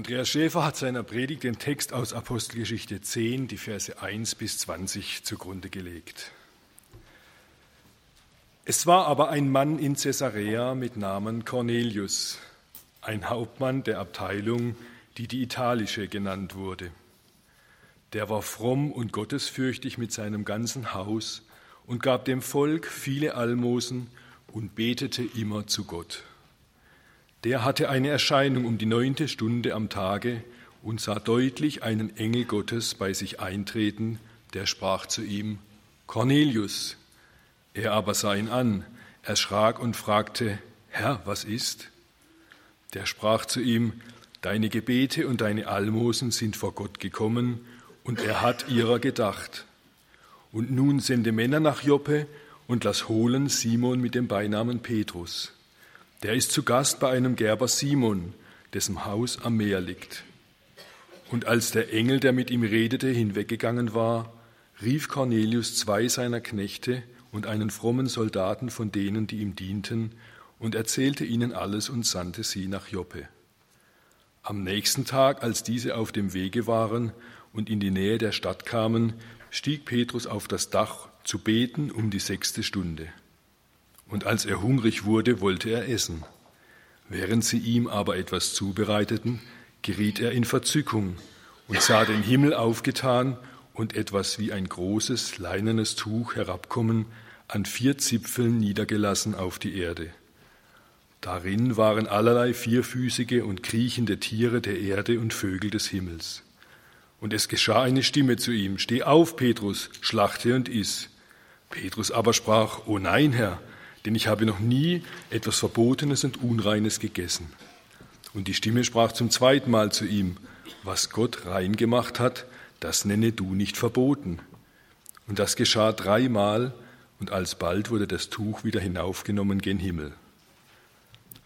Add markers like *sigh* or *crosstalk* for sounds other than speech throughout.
Andreas Schäfer hat seiner Predigt den Text aus Apostelgeschichte 10, die Verse 1 bis 20 zugrunde gelegt. Es war aber ein Mann in Caesarea mit Namen Cornelius, ein Hauptmann der Abteilung, die die italische genannt wurde. Der war fromm und gottesfürchtig mit seinem ganzen Haus und gab dem Volk viele Almosen und betete immer zu Gott. Der hatte eine Erscheinung um die neunte Stunde am Tage und sah deutlich einen Engel Gottes bei sich eintreten, der sprach zu ihm, Cornelius. Er aber sah ihn an, erschrak und fragte, Herr, was ist? Der sprach zu ihm, Deine Gebete und deine Almosen sind vor Gott gekommen, und er hat ihrer gedacht. Und nun sende Männer nach Joppe und lass holen Simon mit dem Beinamen Petrus. Der ist zu Gast bei einem Gerber Simon, dessen Haus am Meer liegt. Und als der Engel, der mit ihm redete, hinweggegangen war, rief Cornelius zwei seiner Knechte und einen frommen Soldaten von denen, die ihm dienten, und erzählte ihnen alles und sandte sie nach Joppe. Am nächsten Tag, als diese auf dem Wege waren und in die Nähe der Stadt kamen, stieg Petrus auf das Dach zu beten um die sechste Stunde. Und als er hungrig wurde, wollte er essen. Während sie ihm aber etwas zubereiteten, geriet er in Verzückung und sah den Himmel aufgetan und etwas wie ein großes leinenes Tuch herabkommen, an vier Zipfeln niedergelassen auf die Erde. Darin waren allerlei vierfüßige und kriechende Tiere der Erde und Vögel des Himmels. Und es geschah eine Stimme zu ihm, Steh auf, Petrus, schlachte und iss. Petrus aber sprach, O nein, Herr, denn ich habe noch nie etwas Verbotenes und Unreines gegessen. Und die Stimme sprach zum zweiten Mal zu ihm, was Gott rein gemacht hat, das nenne du nicht verboten. Und das geschah dreimal, und alsbald wurde das Tuch wieder hinaufgenommen gen Himmel.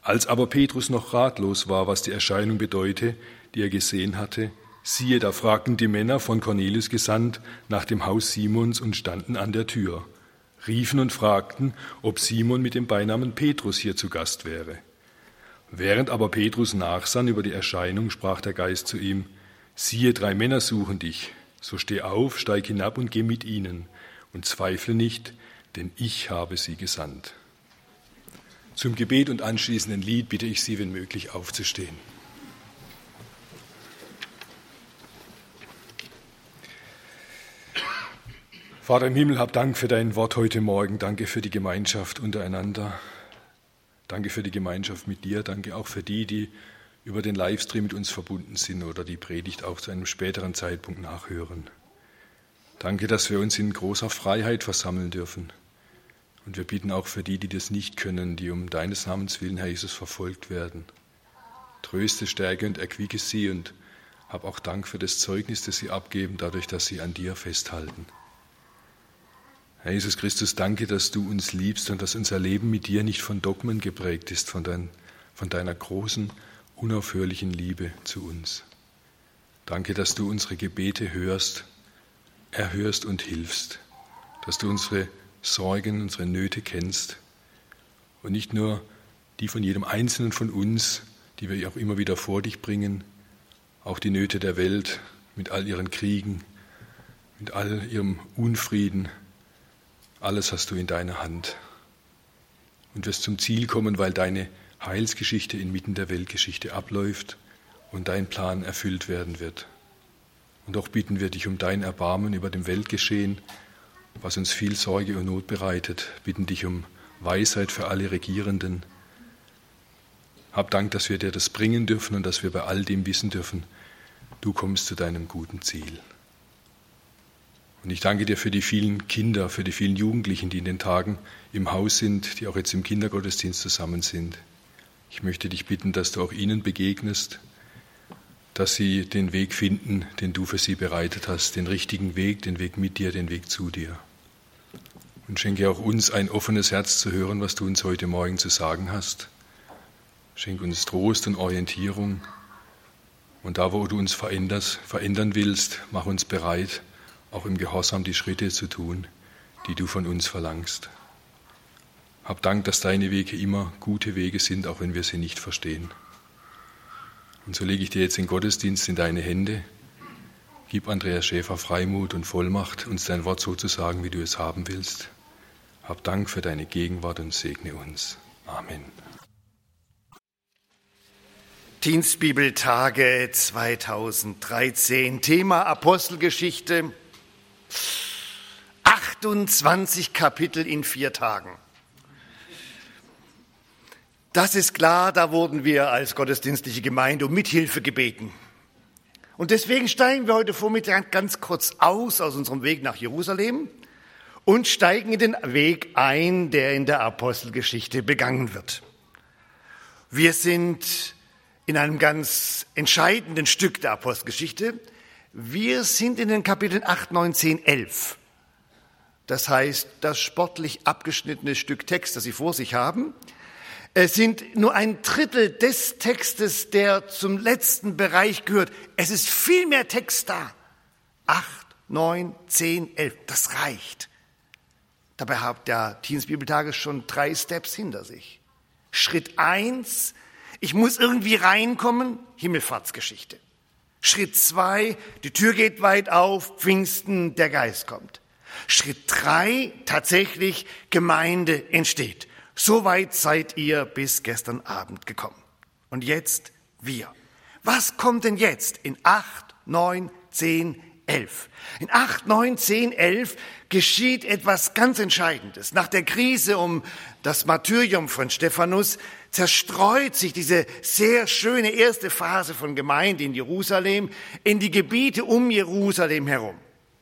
Als aber Petrus noch ratlos war, was die Erscheinung bedeute, die er gesehen hatte, siehe, da fragten die Männer von Cornelius gesandt nach dem Haus Simons und standen an der Tür riefen und fragten, ob Simon mit dem Beinamen Petrus hier zu Gast wäre. Während aber Petrus nachsann über die Erscheinung, sprach der Geist zu ihm, siehe, drei Männer suchen dich, so steh auf, steig hinab und geh mit ihnen, und zweifle nicht, denn ich habe sie gesandt. Zum Gebet und anschließenden Lied bitte ich Sie, wenn möglich, aufzustehen. Vater im Himmel, hab Dank für dein Wort heute Morgen. Danke für die Gemeinschaft untereinander. Danke für die Gemeinschaft mit dir. Danke auch für die, die über den Livestream mit uns verbunden sind oder die Predigt auch zu einem späteren Zeitpunkt nachhören. Danke, dass wir uns in großer Freiheit versammeln dürfen. Und wir bitten auch für die, die das nicht können, die um deines Namens willen, Herr Jesus, verfolgt werden. Tröste, stärke und erquicke sie und hab auch Dank für das Zeugnis, das sie abgeben, dadurch, dass sie an dir festhalten. Herr Jesus Christus, danke, dass du uns liebst und dass unser Leben mit dir nicht von Dogmen geprägt ist, von, dein, von deiner großen, unaufhörlichen Liebe zu uns. Danke, dass du unsere Gebete hörst, erhörst und hilfst, dass du unsere Sorgen, unsere Nöte kennst und nicht nur die von jedem Einzelnen von uns, die wir auch immer wieder vor dich bringen, auch die Nöte der Welt mit all ihren Kriegen, mit all ihrem Unfrieden, alles hast du in deiner Hand und wirst zum Ziel kommen, weil deine Heilsgeschichte inmitten der Weltgeschichte abläuft und dein Plan erfüllt werden wird. Und auch bitten wir dich um dein Erbarmen über dem Weltgeschehen, was uns viel Sorge und Not bereitet, bitten dich um Weisheit für alle Regierenden. Hab Dank, dass wir dir das bringen dürfen und dass wir bei all dem wissen dürfen, du kommst zu deinem guten Ziel. Und ich danke dir für die vielen Kinder, für die vielen Jugendlichen, die in den Tagen im Haus sind, die auch jetzt im Kindergottesdienst zusammen sind. Ich möchte dich bitten, dass du auch ihnen begegnest, dass sie den Weg finden, den du für sie bereitet hast, den richtigen Weg, den Weg mit dir, den Weg zu dir. Und schenke auch uns ein offenes Herz zu hören, was du uns heute Morgen zu sagen hast. Schenke uns Trost und Orientierung. Und da, wo du uns veränderst, verändern willst, mach uns bereit, auch im Gehorsam die Schritte zu tun, die du von uns verlangst. Hab Dank, dass deine Wege immer gute Wege sind, auch wenn wir sie nicht verstehen. Und so lege ich dir jetzt den Gottesdienst in deine Hände. Gib Andreas Schäfer Freimut und Vollmacht, uns dein Wort so zu sagen, wie du es haben willst. Hab Dank für deine Gegenwart und segne uns. Amen. Dienstbibeltage 2013, Thema Apostelgeschichte, 28 Kapitel in vier Tagen. Das ist klar, da wurden wir als gottesdienstliche Gemeinde um Mithilfe gebeten. Und deswegen steigen wir heute Vormittag ganz kurz aus aus unserem Weg nach Jerusalem und steigen in den Weg ein, der in der Apostelgeschichte begangen wird. Wir sind in einem ganz entscheidenden Stück der Apostelgeschichte. Wir sind in den Kapiteln 8, 9, 10, 11. Das heißt, das sportlich abgeschnittene Stück Text, das Sie vor sich haben, es sind nur ein Drittel des Textes, der zum letzten Bereich gehört. Es ist viel mehr Text da. Acht, neun, zehn, elf. Das reicht. Dabei hat der Dienstbibeltage schon drei Steps hinter sich. Schritt eins, ich muss irgendwie reinkommen, Himmelfahrtsgeschichte. Schritt zwei, die Tür geht weit auf, Pfingsten, der Geist kommt. Schritt drei, tatsächlich Gemeinde entsteht. So weit seid ihr bis gestern Abend gekommen. Und jetzt wir. Was kommt denn jetzt in 8, 9, 10, 11? In 8, 9, 10, 11 geschieht etwas ganz Entscheidendes. Nach der Krise um das Martyrium von Stephanus zerstreut sich diese sehr schöne erste Phase von Gemeinde in Jerusalem in die Gebiete um Jerusalem herum.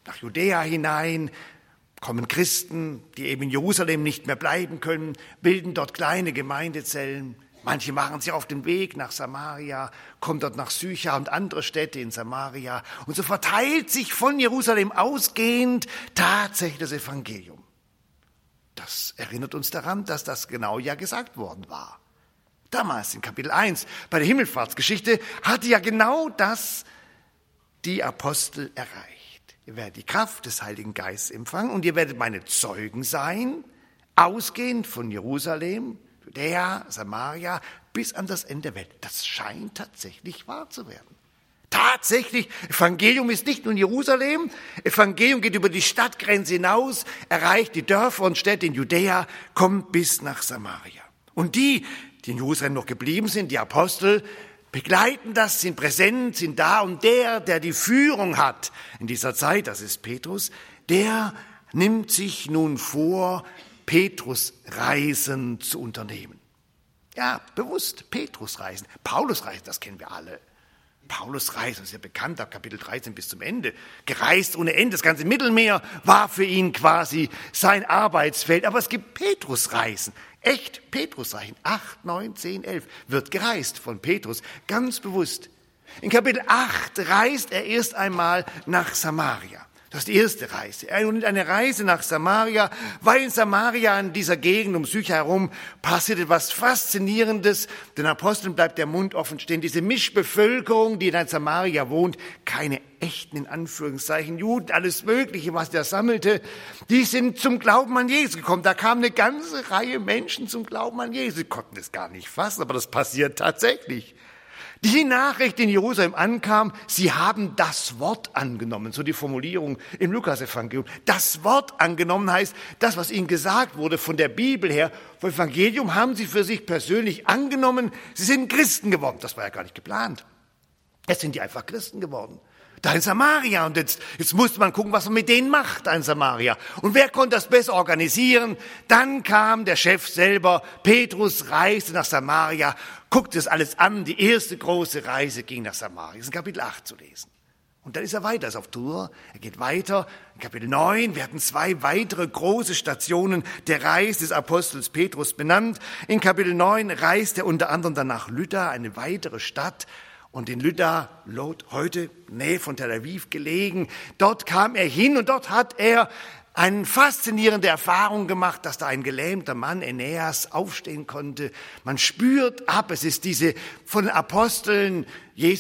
Nach Judäa hinein, kommen Christen, die eben in Jerusalem nicht mehr bleiben können, bilden dort kleine Gemeindezellen. Manche machen sich auf den Weg nach Samaria, kommen dort nach Sycha und andere Städte in Samaria. Und so verteilt sich von Jerusalem ausgehend tatsächlich das Evangelium. Das erinnert uns daran, dass das genau ja gesagt worden war. Damals in Kapitel 1 bei der Himmelfahrtsgeschichte hatte ja genau das die Apostel erreicht. Ihr werdet die Kraft des Heiligen Geistes empfangen und ihr werdet meine Zeugen sein, ausgehend von Jerusalem, Judäa, Samaria bis an das Ende der Welt. Das scheint tatsächlich wahr zu werden. Tatsächlich, Evangelium ist nicht nur in Jerusalem, Evangelium geht über die Stadtgrenze hinaus, erreicht die Dörfer und Städte in Judäa, kommt bis nach Samaria. Und die, die in Jerusalem noch geblieben sind, die Apostel, begleiten das, sind präsent, sind da und der, der die Führung hat in dieser Zeit, das ist Petrus, der nimmt sich nun vor, Petrusreisen zu unternehmen. Ja, bewusst Petrusreisen. Paulusreisen, das kennen wir alle. Paulus das ist ja bekannt, ab Kapitel 13 bis zum Ende, gereist ohne Ende. Das ganze Mittelmeer war für ihn quasi sein Arbeitsfeld. Aber es gibt Petrusreisen. Echt Petrusreisen. 8, 9, 10, 11 wird gereist von Petrus, ganz bewusst. In Kapitel 8 reist er erst einmal nach Samaria. Das ist die erste Reise. Er nimmt eine Reise nach Samaria, weil in Samaria in dieser Gegend um Sycha herum passiert etwas Faszinierendes. Den Aposteln bleibt der Mund offen stehen. Diese Mischbevölkerung, die in Samaria wohnt, keine echten, in Anführungszeichen, Juden, alles Mögliche, was der sammelte, die sind zum Glauben an Jesus gekommen. Da kam eine ganze Reihe Menschen zum Glauben an Jesus. Sie konnten es gar nicht fassen, aber das passiert tatsächlich. Die Nachricht in Jerusalem ankam, sie haben das Wort angenommen, so die Formulierung im Lukasevangelium. Das Wort angenommen heißt, das, was ihnen gesagt wurde von der Bibel her, vom Evangelium haben sie für sich persönlich angenommen. Sie sind Christen geworden. Das war ja gar nicht geplant. Jetzt sind die einfach Christen geworden da in Samaria. Und jetzt, jetzt musste man gucken, was man mit denen macht da in Samaria. Und wer konnte das besser organisieren? Dann kam der Chef selber, Petrus reiste nach Samaria, guckte es alles an. Die erste große Reise ging nach Samaria. Das ist in Kapitel 8 zu lesen. Und dann ist er weiter, ist auf Tour, er geht weiter. In Kapitel 9 werden zwei weitere große Stationen der Reise des Apostels Petrus benannt. In Kapitel 9 reist er unter anderem dann nach Lydda, eine weitere Stadt, und in Lydda, Lot, heute Nähe von Tel Aviv gelegen. Dort kam er hin und dort hat er eine faszinierende Erfahrung gemacht, dass da ein gelähmter Mann, Aeneas, aufstehen konnte. Man spürt ab, es ist diese von Aposteln,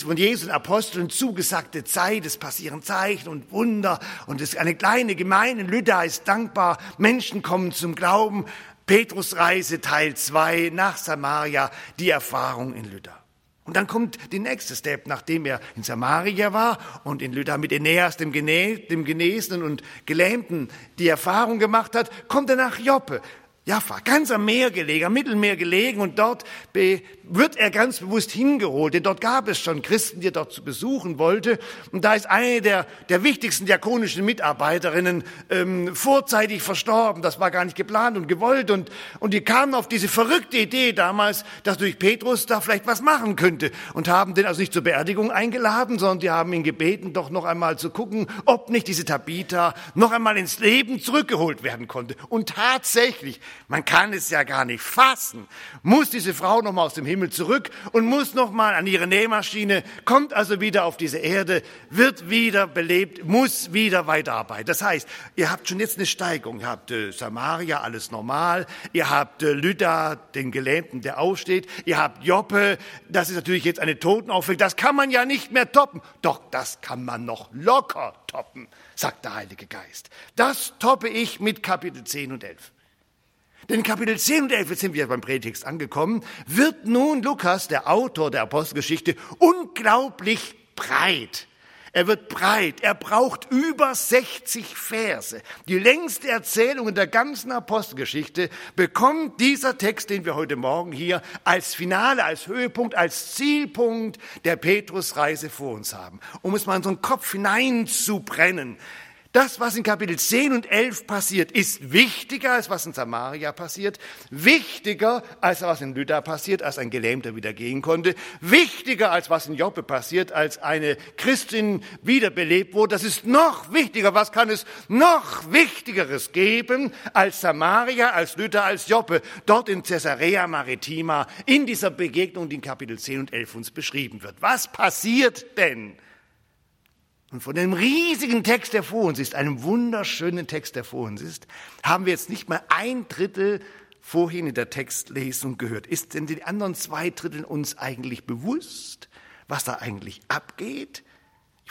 von Jesus und Aposteln zugesagte Zeit, es passieren Zeichen und Wunder und es ist eine kleine Gemeinde. Lydda ist dankbar, Menschen kommen zum Glauben. Petrusreise Teil 2 nach Samaria, die Erfahrung in Lydda. Und dann kommt die nächste Step, nachdem er in Samaria war und in Lydda mit Aeneas, dem, Genesenen und Gelähmten, die Erfahrung gemacht hat, kommt er nach Joppe. Jaffa, ganz am Meer gelegen, am Mittelmeer gelegen und dort wird er ganz bewusst hingeholt, denn dort gab es schon Christen, die er dort zu besuchen wollte. Und da ist eine der, der wichtigsten diakonischen Mitarbeiterinnen ähm, vorzeitig verstorben. Das war gar nicht geplant und gewollt. Und, und die kamen auf diese verrückte Idee damals, dass durch Petrus da vielleicht was machen könnte. Und haben den also nicht zur Beerdigung eingeladen, sondern die haben ihn gebeten, doch noch einmal zu gucken, ob nicht diese Tabitha noch einmal ins Leben zurückgeholt werden konnte. Und tatsächlich, man kann es ja gar nicht fassen. Muss diese Frau noch mal aus dem Himmel zurück und muss noch mal an ihre Nähmaschine, kommt also wieder auf diese Erde, wird wieder belebt, muss wieder weiterarbeiten. Das heißt, ihr habt schon jetzt eine Steigung. Ihr habt äh, Samaria, alles normal. Ihr habt äh, Lydda, den Gelähmten, der aufsteht. Ihr habt Joppe, das ist natürlich jetzt eine Totenaufwecklung. Das kann man ja nicht mehr toppen. Doch, das kann man noch locker toppen, sagt der Heilige Geist. Das toppe ich mit Kapitel 10 und 11. Denn Kapitel 10 und 11, jetzt sind wir beim Pretext angekommen, wird nun Lukas, der Autor der Apostelgeschichte, unglaublich breit. Er wird breit. Er braucht über 60 Verse. Die längste Erzählung in der ganzen Apostelgeschichte bekommt dieser Text, den wir heute Morgen hier als Finale, als Höhepunkt, als Zielpunkt der Petrusreise vor uns haben. Um es mal in so einen Kopf hineinzubrennen. Das, was in Kapitel 10 und 11 passiert, ist wichtiger als was in Samaria passiert, wichtiger als was in Lydda passiert, als ein Gelähmter wieder gehen konnte, wichtiger als was in Joppe passiert, als eine Christin wiederbelebt wurde. Das ist noch wichtiger. Was kann es noch Wichtigeres geben als Samaria, als Lydda, als Joppe, dort in Caesarea Maritima, in dieser Begegnung, die in Kapitel 10 und 11 uns beschrieben wird. Was passiert denn? Und von dem riesigen Text, der vor uns ist, einem wunderschönen Text, der vor uns ist, haben wir jetzt nicht mal ein Drittel vorhin in der Textlesung gehört. Ist denn die anderen zwei Drittel uns eigentlich bewusst, was da eigentlich abgeht?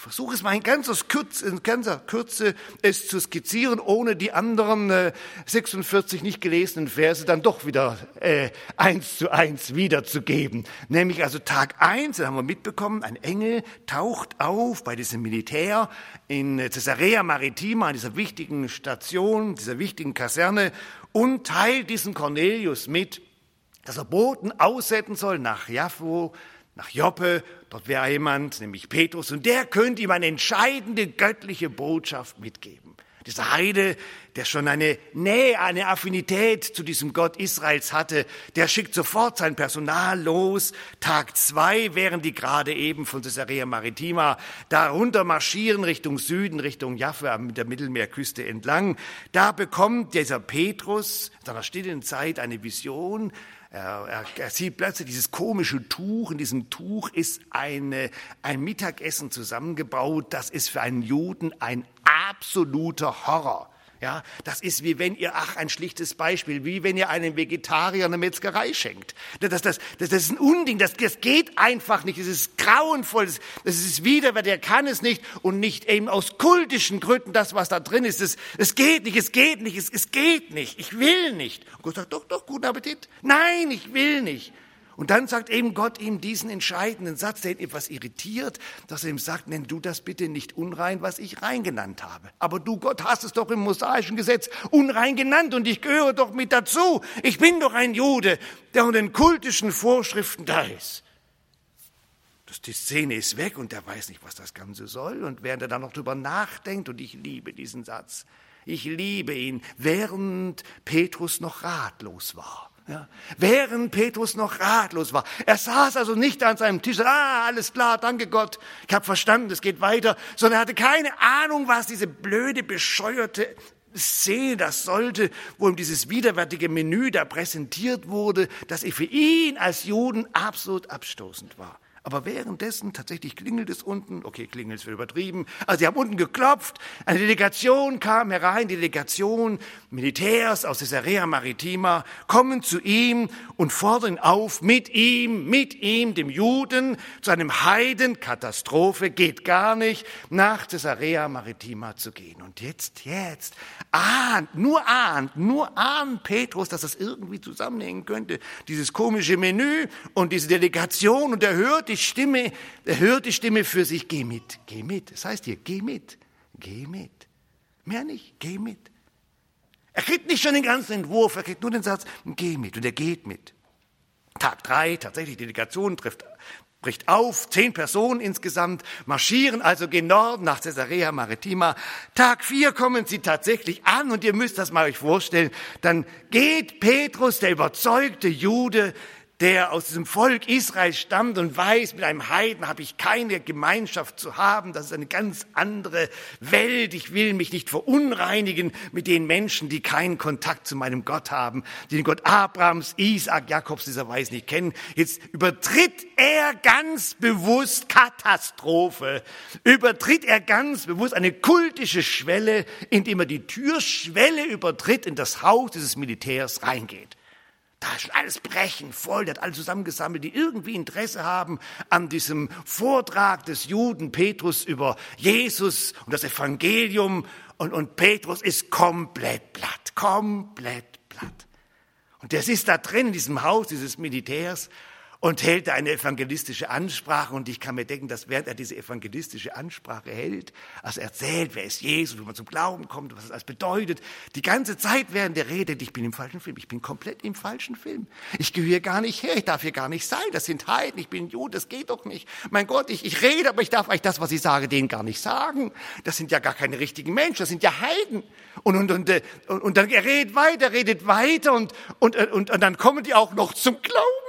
Ich versuche es mal in ganzer, Kürze, in ganzer Kürze es zu skizzieren, ohne die anderen äh, 46 nicht gelesenen Verse dann doch wieder äh, eins zu eins wiederzugeben. Nämlich also Tag eins, da haben wir mitbekommen, ein Engel taucht auf bei diesem Militär in Caesarea Maritima, an dieser wichtigen Station, dieser wichtigen Kaserne und teilt diesen Cornelius mit, dass er Boten aussetzen soll nach Jaffo, nach Joppe, dort wäre jemand, nämlich Petrus, und der könnte ihm eine entscheidende göttliche Botschaft mitgeben. Dieser Heide, der schon eine Nähe, eine Affinität zu diesem Gott Israels hatte, der schickt sofort sein Personal los. Tag zwei, während die gerade eben von Caesarea Maritima darunter marschieren Richtung Süden, Richtung Jaffa mit der Mittelmeerküste entlang. Da bekommt dieser Petrus in seiner stillen Zeit eine Vision, er, er, er, sieht plötzlich dieses komische Tuch. In diesem Tuch ist eine, ein Mittagessen zusammengebaut. Das ist für einen Juden ein absoluter Horror. Ja, das ist wie wenn ihr, ach, ein schlichtes Beispiel, wie wenn ihr einem Vegetarier eine Metzgerei schenkt. Das, das, das, das ist ein Unding, das, das geht einfach nicht, es ist grauenvoll, das, das ist widerwärtig, der kann es nicht und nicht eben aus kultischen Gründen das, was da drin ist, es, geht nicht, es geht nicht, es, es geht nicht, ich will nicht. Und Gott sagt, doch, doch, guten Appetit. Nein, ich will nicht. Und dann sagt eben Gott ihm diesen entscheidenden Satz, der ihn etwas irritiert, dass er ihm sagt, nenn du das bitte nicht unrein, was ich rein genannt habe. Aber du, Gott, hast es doch im mosaischen Gesetz unrein genannt und ich gehöre doch mit dazu. Ich bin doch ein Jude, der unter den kultischen Vorschriften da ist. Die Szene ist weg und er weiß nicht, was das Ganze soll. Und während er dann noch drüber nachdenkt, und ich liebe diesen Satz, ich liebe ihn, während Petrus noch ratlos war ja, während Petrus noch ratlos war. Er saß also nicht an seinem Tisch, ah, alles klar, danke Gott, ich habe verstanden, es geht weiter, sondern er hatte keine Ahnung, was diese blöde, bescheuerte Szene das sollte, wo ihm dieses widerwärtige Menü da präsentiert wurde, das für ihn als Juden absolut abstoßend war. Aber währenddessen tatsächlich klingelt es unten, okay, klingelt es übertrieben, also sie haben unten geklopft, eine Delegation kam herein, Delegation, Militärs aus Caesarea Maritima, kommen zu ihm und fordern auf, mit ihm, mit ihm, dem Juden, zu einem Heiden, Katastrophe, geht gar nicht, nach Caesarea Maritima zu gehen. Und jetzt, jetzt, ahnt, nur ahnt, nur ahnt Petrus, dass das irgendwie zusammenhängen könnte, dieses komische Menü und diese Delegation. Und er hört die Stimme, er hört die Stimme für sich, geh mit, geh mit. Das heißt hier, geh mit, geh mit. Mehr nicht, geh mit. Er kriegt nicht schon den ganzen Entwurf, er kriegt nur den Satz, geh mit und er geht mit. Tag drei, tatsächlich, die Delegation trifft, bricht auf, zehn Personen insgesamt marschieren also gen Norden nach Caesarea Maritima. Tag vier kommen sie tatsächlich an und ihr müsst das mal euch vorstellen. Dann geht Petrus, der überzeugte Jude, der aus diesem Volk Israel stammt und weiß, mit einem Heiden habe ich keine Gemeinschaft zu haben, das ist eine ganz andere Welt, ich will mich nicht verunreinigen mit den Menschen, die keinen Kontakt zu meinem Gott haben, die den Gott Abrahams, Isaak, Jakobs dieser Weise nicht kennen. Jetzt übertritt er ganz bewusst Katastrophe, übertritt er ganz bewusst eine kultische Schwelle, indem er die Türschwelle übertritt in das Haus dieses Militärs reingeht. Da ist schon alles brechen voll, der hat alle zusammengesammelt, die irgendwie Interesse haben an diesem Vortrag des Juden Petrus über Jesus und das Evangelium. Und, und Petrus ist komplett platt, komplett platt. Und der ist da drin in diesem Haus dieses Militärs und hält eine evangelistische Ansprache. Und ich kann mir denken, dass während er diese evangelistische Ansprache hält, also erzählt, wer ist Jesus, wie man zum Glauben kommt, was das alles bedeutet, die ganze Zeit während der Rede, ich bin im falschen Film, ich bin komplett im falschen Film. Ich gehöre gar nicht her, ich darf hier gar nicht sein, das sind Heiden, ich bin Jude, das geht doch nicht. Mein Gott, ich, ich rede, aber ich darf eigentlich das, was ich sage, denen gar nicht sagen. Das sind ja gar keine richtigen Menschen, das sind ja Heiden. Und, und, und, äh, und, und dann er redet weiter, redet weiter und, und, und, und dann kommen die auch noch zum Glauben.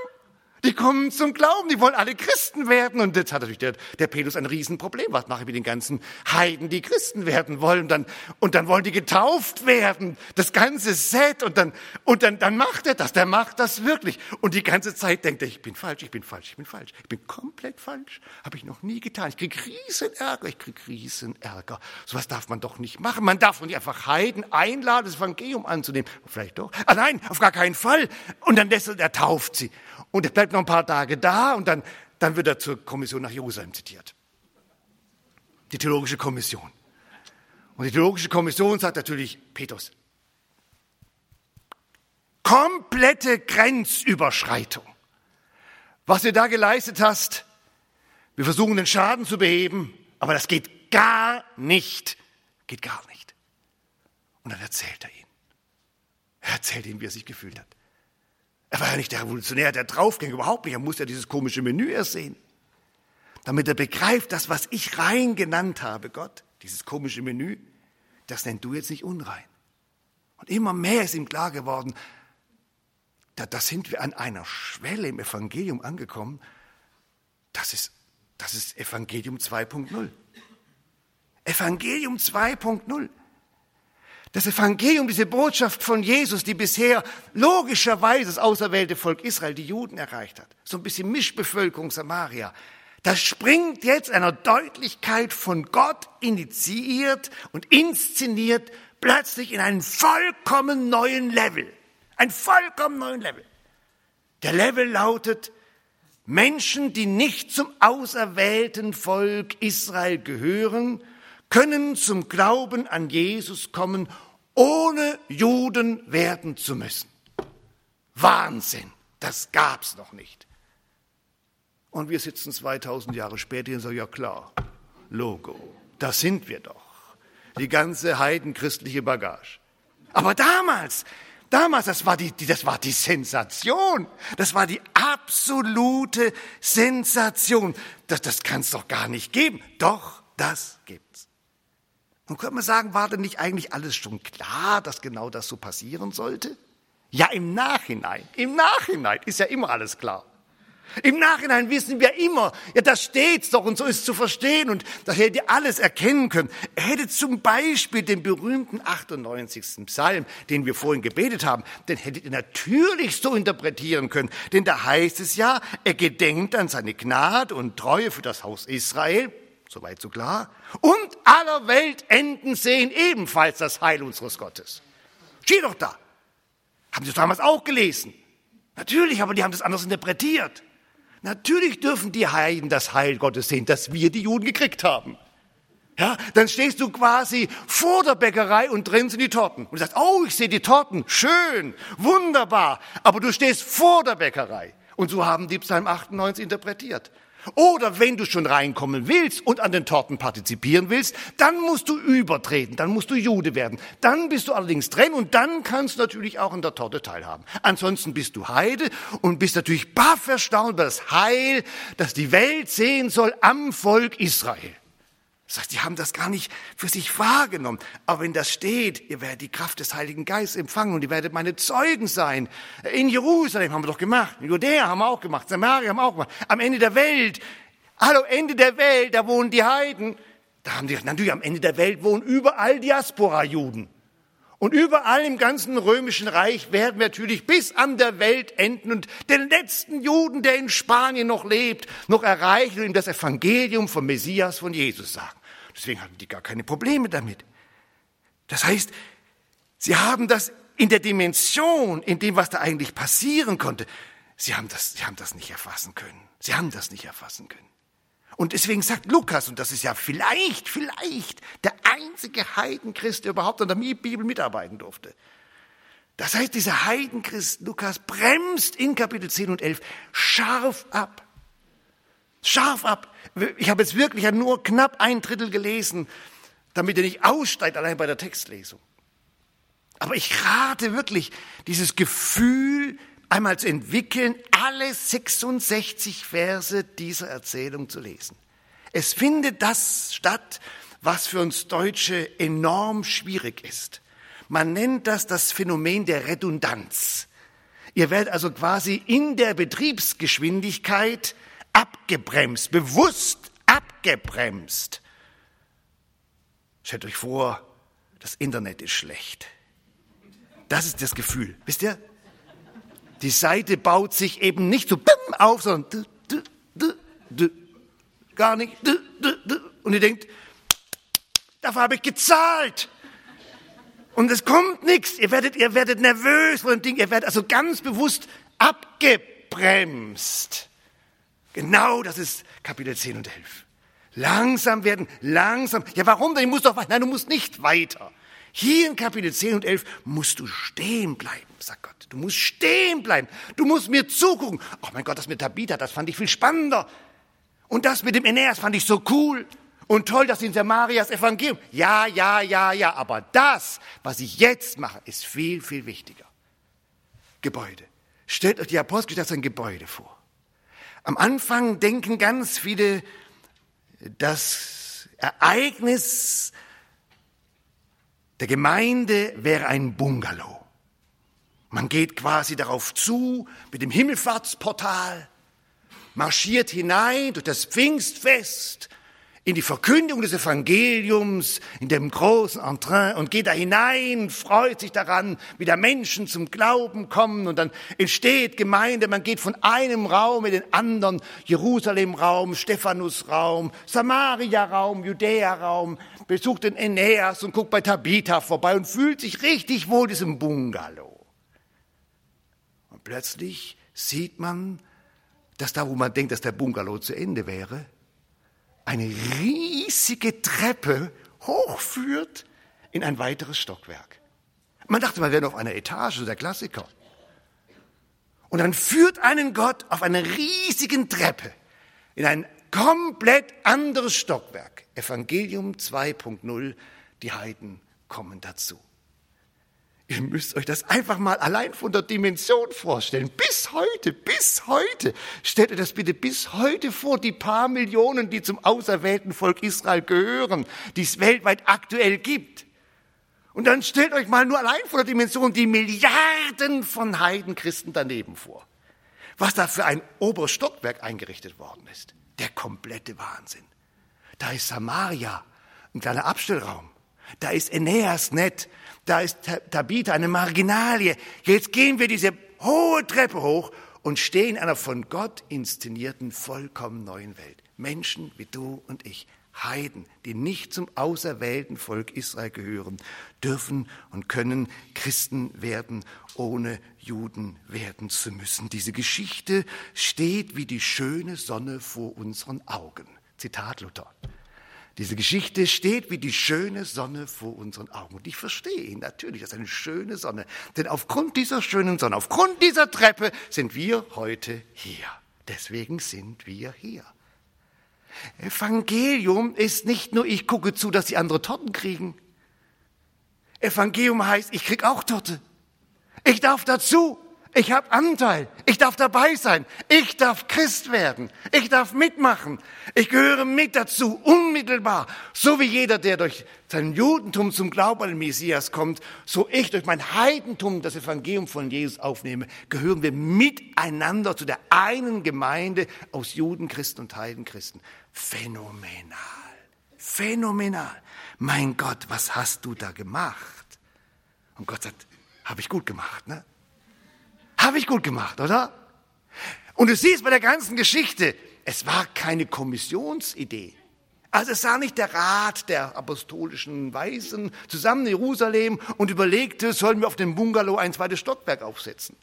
Die kommen zum Glauben, die wollen alle Christen werden. Und jetzt hat natürlich der, der Petrus ein Riesenproblem. Was mache ich mit den ganzen Heiden, die Christen werden wollen? Und dann, und dann wollen die getauft werden. Das ganze Set. Und dann, und dann, dann macht er das. Der macht das wirklich. Und die ganze Zeit denkt er, ich bin falsch, ich bin falsch, ich bin falsch. Ich bin komplett falsch. Habe ich noch nie getan. Ich krieg Riesenärger, ich krieg Riesenärger. Sowas darf man doch nicht machen. Man darf nicht einfach Heiden einladen, das Evangelium anzunehmen. Vielleicht doch. Ah nein, auf gar keinen Fall. Und dann lässt er, er tauft sie. Und er noch ein paar Tage da und dann, dann wird er zur Kommission nach Jerusalem zitiert. Die Theologische Kommission. Und die Theologische Kommission sagt natürlich, Petrus, komplette Grenzüberschreitung. Was du da geleistet hast, wir versuchen den Schaden zu beheben, aber das geht gar nicht. Geht gar nicht. Und dann erzählt er ihn. Er erzählt ihm, wie er sich gefühlt hat. Er war ja nicht der Revolutionär, der draufging, überhaupt nicht. Er muss ja dieses komische Menü erst sehen. Damit er begreift, das, was ich rein genannt habe, Gott, dieses komische Menü, das nennt du jetzt nicht unrein. Und immer mehr ist ihm klar geworden, da, da sind wir an einer Schwelle im Evangelium angekommen. Das ist, das ist Evangelium 2.0. Evangelium 2.0. Das Evangelium, diese Botschaft von Jesus, die bisher logischerweise das auserwählte Volk Israel, die Juden erreicht hat, so ein bisschen Mischbevölkerung Samaria, das springt jetzt einer Deutlichkeit von Gott initiiert und inszeniert plötzlich in einen vollkommen neuen Level. Ein vollkommen neuen Level. Der Level lautet, Menschen, die nicht zum auserwählten Volk Israel gehören, können zum Glauben an Jesus kommen, ohne Juden werden zu müssen. Wahnsinn, das gab's noch nicht. Und wir sitzen 2000 Jahre später und sagen, ja klar, Logo, da sind wir doch. Die ganze heidenchristliche Bagage. Aber damals, damals, das war die, das war die Sensation. Das war die absolute Sensation. Das, das kann es doch gar nicht geben. Doch, das gibt's. Nun könnte man sagen, war denn nicht eigentlich alles schon klar, dass genau das so passieren sollte? Ja, im Nachhinein, im Nachhinein ist ja immer alles klar. Im Nachhinein wissen wir immer, ja, da steht's doch und so ist zu verstehen und da hättet ihr alles erkennen können. Er hätte zum Beispiel den berühmten 98. Psalm, den wir vorhin gebetet haben, den hättet ihr natürlich so interpretieren können, denn da heißt es ja, er gedenkt an seine Gnade und Treue für das Haus Israel, soweit so klar, und aller Welt enden sehen ebenfalls das Heil unseres Gottes. Steht doch da. Haben Sie damals auch gelesen? Natürlich, aber die haben das anders interpretiert. Natürlich dürfen die Heiden das Heil Gottes sehen, das wir, die Juden, gekriegt haben. Ja, dann stehst du quasi vor der Bäckerei und drin sind die Torten. Und du sagst, oh, ich sehe die Torten, schön, wunderbar. Aber du stehst vor der Bäckerei. Und so haben die Psalm 98 interpretiert. Oder wenn du schon reinkommen willst und an den Torten partizipieren willst, dann musst du übertreten, dann musst du Jude werden. Dann bist du allerdings drin und dann kannst du natürlich auch an der Torte teilhaben. Ansonsten bist du Heide und bist natürlich baff erstaunt über das Heil, das die Welt sehen soll am Volk Israel. Das heißt, die haben das gar nicht für sich wahrgenommen. Aber wenn das steht, ihr werdet die Kraft des Heiligen Geistes empfangen und ihr werdet meine Zeugen sein. In Jerusalem haben wir doch gemacht. In Judäa haben wir auch gemacht. Samaria haben wir auch gemacht. Am Ende der Welt. Hallo, Ende der Welt, da wohnen die Heiden. Da haben die, natürlich am Ende der Welt wohnen überall Diaspora-Juden. Und überall im ganzen römischen Reich werden wir natürlich bis an der Welt enden und den letzten Juden, der in Spanien noch lebt, noch erreichen und ihm das Evangelium vom Messias von Jesus sagen. Deswegen hatten die gar keine Probleme damit. Das heißt, sie haben das in der Dimension, in dem, was da eigentlich passieren konnte, sie haben das, sie haben das nicht erfassen können. Sie haben das nicht erfassen können. Und deswegen sagt Lukas, und das ist ja vielleicht, vielleicht der einzige Heidenchrist, der überhaupt an der Bibel mitarbeiten durfte. Das heißt, dieser Heidenchrist Lukas bremst in Kapitel 10 und 11 scharf ab. Scharf ab. Ich habe jetzt wirklich nur knapp ein Drittel gelesen, damit er nicht aussteigt, allein bei der Textlesung. Aber ich rate wirklich, dieses Gefühl einmal zu entwickeln, alle 66 Verse dieser Erzählung zu lesen. Es findet das statt, was für uns Deutsche enorm schwierig ist. Man nennt das das Phänomen der Redundanz. Ihr werdet also quasi in der Betriebsgeschwindigkeit abgebremst, bewusst abgebremst. Stellt euch vor, das Internet ist schlecht. Das ist das Gefühl. Wisst ihr? Die Seite baut sich eben nicht so auf, sondern gar nicht. Und ihr denkt, dafür habe ich gezahlt. Und es kommt nichts. Ihr werdet, ihr werdet nervös von dem Ding. Ihr werdet also ganz bewusst abgebremst. Genau das ist Kapitel 10 und 11. Langsam werden, langsam. Ja, warum denn? Ich muss doch weiter. Nein, du musst nicht weiter. Hier in Kapitel 10 und 11 musst du stehen bleiben, sagt Gott. Du musst stehen bleiben. Du musst mir zugucken. Oh mein Gott, das mit Tabitha, das fand ich viel spannender. Und das mit dem Aeneas fand ich so cool. Und toll, dass in Samarias Evangelium. Ja, ja, ja, ja. Aber das, was ich jetzt mache, ist viel, viel wichtiger. Gebäude. Stellt euch die Apostelgeschichte als ein Gebäude vor. Am Anfang denken ganz viele, das Ereignis der Gemeinde wäre ein Bungalow. Man geht quasi darauf zu mit dem Himmelfahrtsportal, marschiert hinein durch das Pfingstfest, in die Verkündigung des Evangeliums, in dem großen Entrain und geht da hinein, freut sich daran, wie da Menschen zum Glauben kommen und dann entsteht Gemeinde, man geht von einem Raum in den anderen, Jerusalem-Raum, Stephanus-Raum, Samaria-Raum, Judäa-Raum, besucht den Aeneas und guckt bei Tabitha vorbei und fühlt sich richtig wohl diesem Bungalow. Und plötzlich sieht man, dass da, wo man denkt, dass der Bungalow zu Ende wäre, eine riesige Treppe hochführt in ein weiteres Stockwerk. Man dachte, man wäre auf einer Etage, der Klassiker. Und dann führt einen Gott auf einer riesigen Treppe in ein komplett anderes Stockwerk. Evangelium 2.0, die Heiden kommen dazu. Ihr müsst euch das einfach mal allein von der Dimension vorstellen. Bis heute, bis heute. Stellt euch das bitte bis heute vor, die paar Millionen, die zum auserwählten Volk Israel gehören, die es weltweit aktuell gibt. Und dann stellt euch mal nur allein von der Dimension die Milliarden von Heidenchristen daneben vor. was da für ein oberes Stockwerk eingerichtet worden ist. Der komplette Wahnsinn. Da ist Samaria, ein kleiner Abstellraum. Da ist Aeneas nett. Da ist Tabitha, eine Marginalie. Jetzt gehen wir diese hohe Treppe hoch und stehen in einer von Gott inszenierten, vollkommen neuen Welt. Menschen wie du und ich, Heiden, die nicht zum auserwählten Volk Israel gehören, dürfen und können Christen werden, ohne Juden werden zu müssen. Diese Geschichte steht wie die schöne Sonne vor unseren Augen. Zitat Luther. Diese Geschichte steht wie die schöne Sonne vor unseren Augen. Und ich verstehe ihn natürlich, das ist eine schöne Sonne. Denn aufgrund dieser schönen Sonne, aufgrund dieser Treppe sind wir heute hier. Deswegen sind wir hier. Evangelium ist nicht nur, ich gucke zu, dass die andere Torten kriegen. Evangelium heißt, ich krieg auch Torte. Ich darf dazu. Ich habe Anteil. Ich darf dabei sein. Ich darf Christ werden. Ich darf mitmachen. Ich gehöre mit dazu, unmittelbar. So wie jeder, der durch sein Judentum zum Glauben an den Messias kommt, so ich durch mein Heidentum das Evangelium von Jesus aufnehme, gehören wir miteinander zu der einen Gemeinde aus Juden, Christen und Heidenchristen. Phänomenal. Phänomenal. Mein Gott, was hast du da gemacht? Und Gott sagt, habe ich gut gemacht, ne? Habe ich gut gemacht, oder? Und du siehst bei der ganzen Geschichte, es war keine Kommissionsidee. Also es sah nicht der Rat der apostolischen Weisen zusammen in Jerusalem und überlegte, sollen wir auf dem Bungalow ein zweites Stockwerk aufsetzen.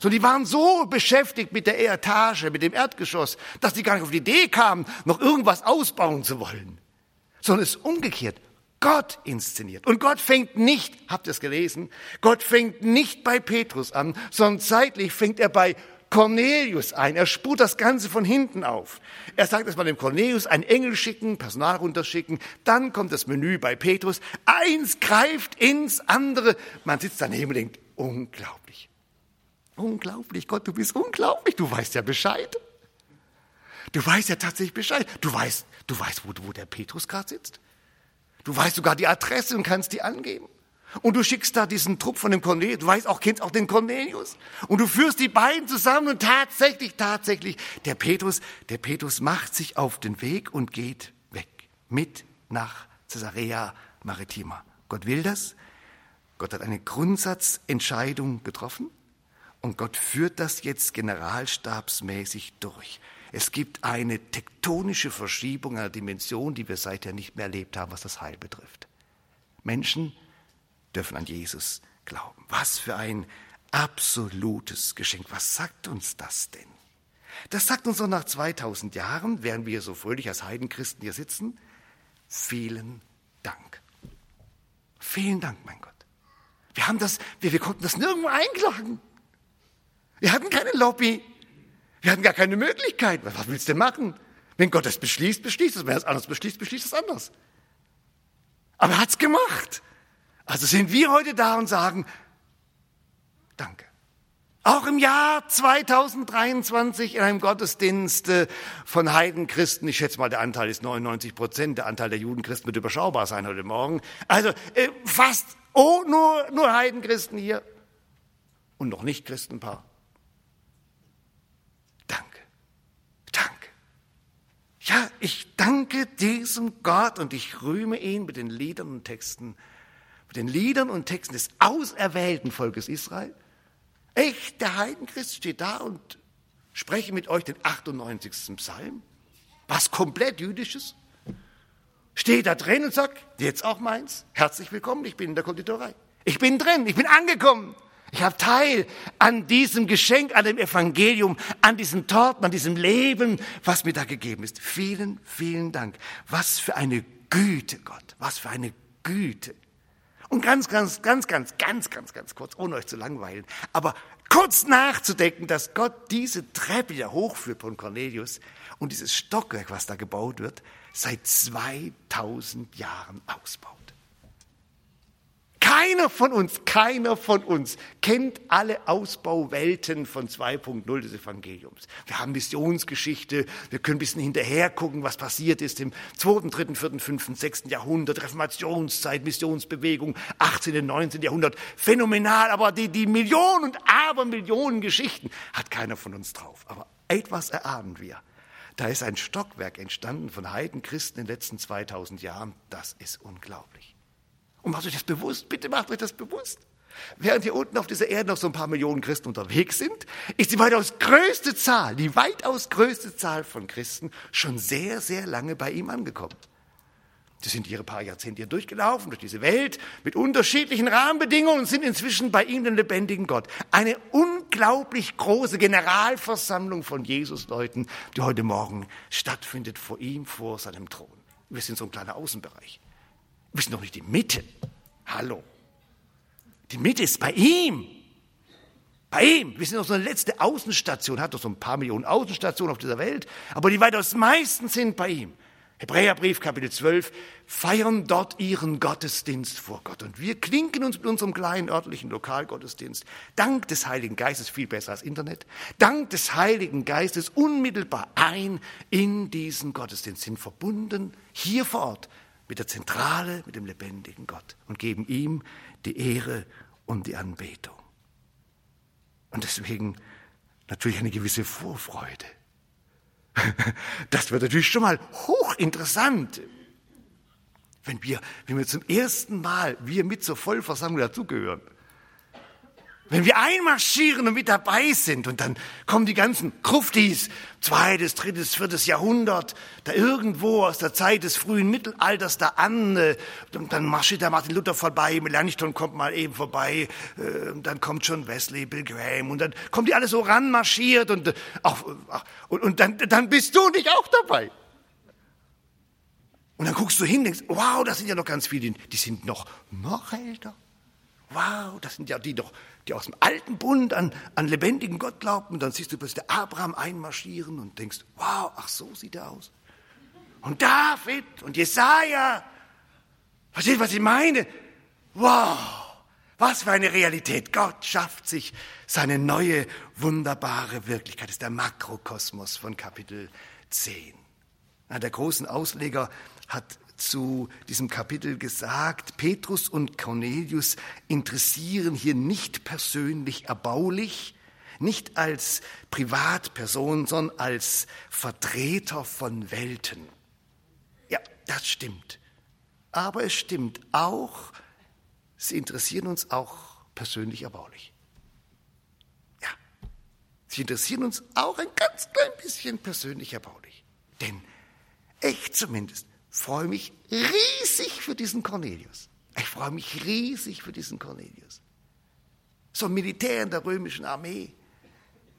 So, die waren so beschäftigt mit der Etage, mit dem Erdgeschoss, dass die gar nicht auf die Idee kamen, noch irgendwas ausbauen zu wollen. Sondern es ist umgekehrt. Gott inszeniert. Und Gott fängt nicht, habt ihr es gelesen, Gott fängt nicht bei Petrus an, sondern zeitlich fängt er bei Cornelius ein. Er spurt das Ganze von hinten auf. Er sagt erstmal dem Cornelius einen Engel schicken, Personal runterschicken. Dann kommt das Menü bei Petrus. Eins greift ins andere. Man sitzt daneben und denkt, unglaublich. Unglaublich. Gott, du bist unglaublich. Du weißt ja Bescheid. Du weißt ja tatsächlich Bescheid. Du weißt, du weißt, wo, wo der Petrus gerade sitzt. Du weißt sogar die Adresse und kannst die angeben. Und du schickst da diesen Trupp von dem Cornelius, du weißt auch, kennst auch den Cornelius. Und du führst die beiden zusammen und tatsächlich, tatsächlich, der Petrus, der Petrus macht sich auf den Weg und geht weg. Mit nach Caesarea Maritima. Gott will das. Gott hat eine Grundsatzentscheidung getroffen. Und Gott führt das jetzt generalstabsmäßig durch. Es gibt eine tektonische Verschiebung einer Dimension, die wir seither nicht mehr erlebt haben, was das Heil betrifft. Menschen dürfen an Jesus glauben. Was für ein absolutes Geschenk. Was sagt uns das denn? Das sagt uns doch nach 2000 Jahren, während wir so fröhlich als Heidenchristen hier sitzen, vielen Dank. Vielen Dank, mein Gott. Wir haben das, wir, wir konnten das nirgendwo einklagen. Wir hatten keine Lobby. Wir hatten gar keine Möglichkeit. Was willst du denn machen? Wenn Gott das beschließt, beschließt es. Wenn er es anders beschließt, beschließt es anders. Aber er hat es gemacht. Also sind wir heute da und sagen, danke. Auch im Jahr 2023 in einem Gottesdienst von Heidenchristen, ich schätze mal, der Anteil ist 99 Prozent, der Anteil der Judenchristen wird überschaubar sein heute Morgen. Also äh, fast, oh, nur, nur Heidenchristen hier und noch nicht Christenpaar. Ja, ich danke diesem Gott und ich rühme ihn mit den Liedern und Texten, mit den Liedern und Texten des auserwählten Volkes Israel. Ich, der Heidenchrist, stehe da und spreche mit euch den 98. Psalm, was komplett jüdisches. Stehe da drin und sag, jetzt auch meins, herzlich willkommen, ich bin in der Konditorei. Ich bin drin, ich bin angekommen. Ich habe Teil an diesem Geschenk, an dem Evangelium, an diesen Torten, an diesem Leben, was mir da gegeben ist. Vielen, vielen Dank. Was für eine Güte, Gott. Was für eine Güte. Und ganz, ganz, ganz, ganz, ganz, ganz, ganz kurz, ohne euch zu langweilen, aber kurz nachzudenken, dass Gott diese Treppe ja hochführt von Cornelius und dieses Stockwerk, was da gebaut wird, seit 2000 Jahren ausbaut. Keiner von uns, keiner von uns kennt alle Ausbauwelten von 2.0 des Evangeliums. Wir haben Missionsgeschichte, wir können ein bisschen hinterher gucken, was passiert ist im 2., 3., 4., 5., 6. Jahrhundert, Reformationszeit, Missionsbewegung, 18., 19. Jahrhundert. Phänomenal, aber die, die Millionen und Abermillionen Geschichten hat keiner von uns drauf. Aber etwas erahnen wir. Da ist ein Stockwerk entstanden von Heidenchristen in den letzten 2000 Jahren. Das ist unglaublich. Und macht euch das bewusst, bitte macht euch das bewusst. Während hier unten auf dieser Erde noch so ein paar Millionen Christen unterwegs sind, ist die weitaus größte Zahl, die weitaus größte Zahl von Christen schon sehr, sehr lange bei ihm angekommen. Sie sind ihre paar Jahrzehnte hier durchgelaufen, durch diese Welt, mit unterschiedlichen Rahmenbedingungen und sind inzwischen bei ihm, den lebendigen Gott. Eine unglaublich große Generalversammlung von Jesus-Leuten, die heute Morgen stattfindet vor ihm, vor seinem Thron. Wir sind so ein kleiner Außenbereich. Wir sind doch nicht die Mitte. Hallo. Die Mitte ist bei ihm. Bei ihm. Wir sind doch so eine letzte Außenstation, hat doch so ein paar Millionen Außenstationen auf dieser Welt, aber die weitaus meisten sind bei ihm. Hebräerbrief, Kapitel 12, feiern dort ihren Gottesdienst vor Gott. Und wir klinken uns mit unserem kleinen örtlichen Lokalgottesdienst, dank des Heiligen Geistes, viel besser als Internet, dank des Heiligen Geistes unmittelbar ein in diesen Gottesdienst, sind verbunden hier vor Ort mit der Zentrale, mit dem lebendigen Gott und geben ihm die Ehre und die Anbetung. Und deswegen natürlich eine gewisse Vorfreude. *laughs* Das wird natürlich schon mal hochinteressant, wenn wir, wenn wir zum ersten Mal, wir mit zur Vollversammlung dazugehören. Wenn wir einmarschieren und mit dabei sind und dann kommen die ganzen Kruftis, zweites, drittes, viertes Jahrhundert, da irgendwo aus der Zeit des frühen Mittelalters da an, äh, und dann marschiert der Martin Luther vorbei, Melanchthon kommt mal eben vorbei, äh, und dann kommt schon Wesley, Bill Graham, und dann kommen die alle so ranmarschiert und, auch, und, und dann, dann bist du nicht auch dabei. Und dann guckst du hin, denkst, wow, das sind ja noch ganz viele, die sind noch, noch älter. Wow, das sind ja die doch, die aus dem alten Bund an, an lebendigen Gott glaubten. Und dann siehst du plötzlich Abraham einmarschieren und denkst, wow, ach so sieht er aus. Und David und Jesaja. Versteht, was ich meine? Wow, was für eine Realität. Gott schafft sich seine neue, wunderbare Wirklichkeit. Das ist der Makrokosmos von Kapitel 10. Der großen Ausleger hat zu diesem Kapitel gesagt, Petrus und Cornelius interessieren hier nicht persönlich erbaulich, nicht als Privatperson, sondern als Vertreter von Welten. Ja, das stimmt. Aber es stimmt auch, sie interessieren uns auch persönlich erbaulich. Ja, sie interessieren uns auch ein ganz klein bisschen persönlich erbaulich. Denn ich zumindest freue mich riesig für diesen Cornelius. Ich freue mich riesig für diesen Cornelius. So ein Militär in der römischen Armee,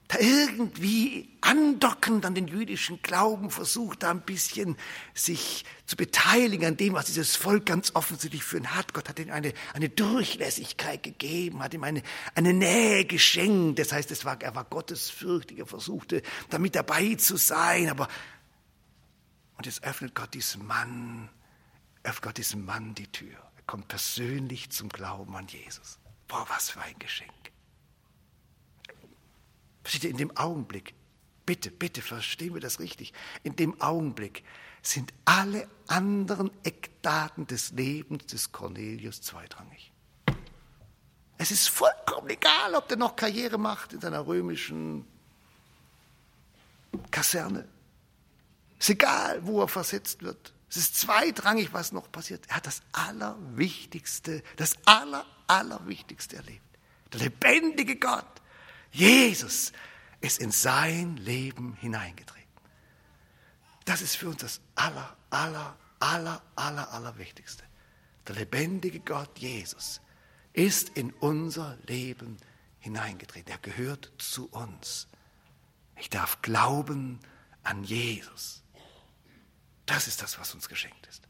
da irgendwie andockend an den jüdischen Glauben versucht, da ein bisschen sich zu beteiligen an dem, was dieses Volk ganz offensichtlich für ihn hat. Gott hat ihm eine, eine Durchlässigkeit gegeben, hat ihm eine, eine Nähe geschenkt. Das heißt, es war, er war gottesfürchtig, er versuchte damit dabei zu sein, aber und jetzt öffnet Gott diesem Mann, öffnet Gott diesem Mann die Tür. Er kommt persönlich zum Glauben an Jesus. Boah, was für ein Geschenk. Versteht ihr, in dem Augenblick, bitte, bitte verstehen wir das richtig, in dem Augenblick sind alle anderen Eckdaten des Lebens des Cornelius zweitrangig. Es ist vollkommen egal, ob der noch Karriere macht in seiner römischen Kaserne. Ist egal, wo er versetzt wird. Es ist zweitrangig, was noch passiert. Er hat das Allerwichtigste, das Aller, Allerwichtigste erlebt. Der lebendige Gott, Jesus, ist in sein Leben hineingetreten. Das ist für uns das Aller, Aller, Aller, Aller, Allerwichtigste. Der lebendige Gott, Jesus, ist in unser Leben hineingetreten. Er gehört zu uns. Ich darf glauben an Jesus. Das ist das, was uns geschenkt ist.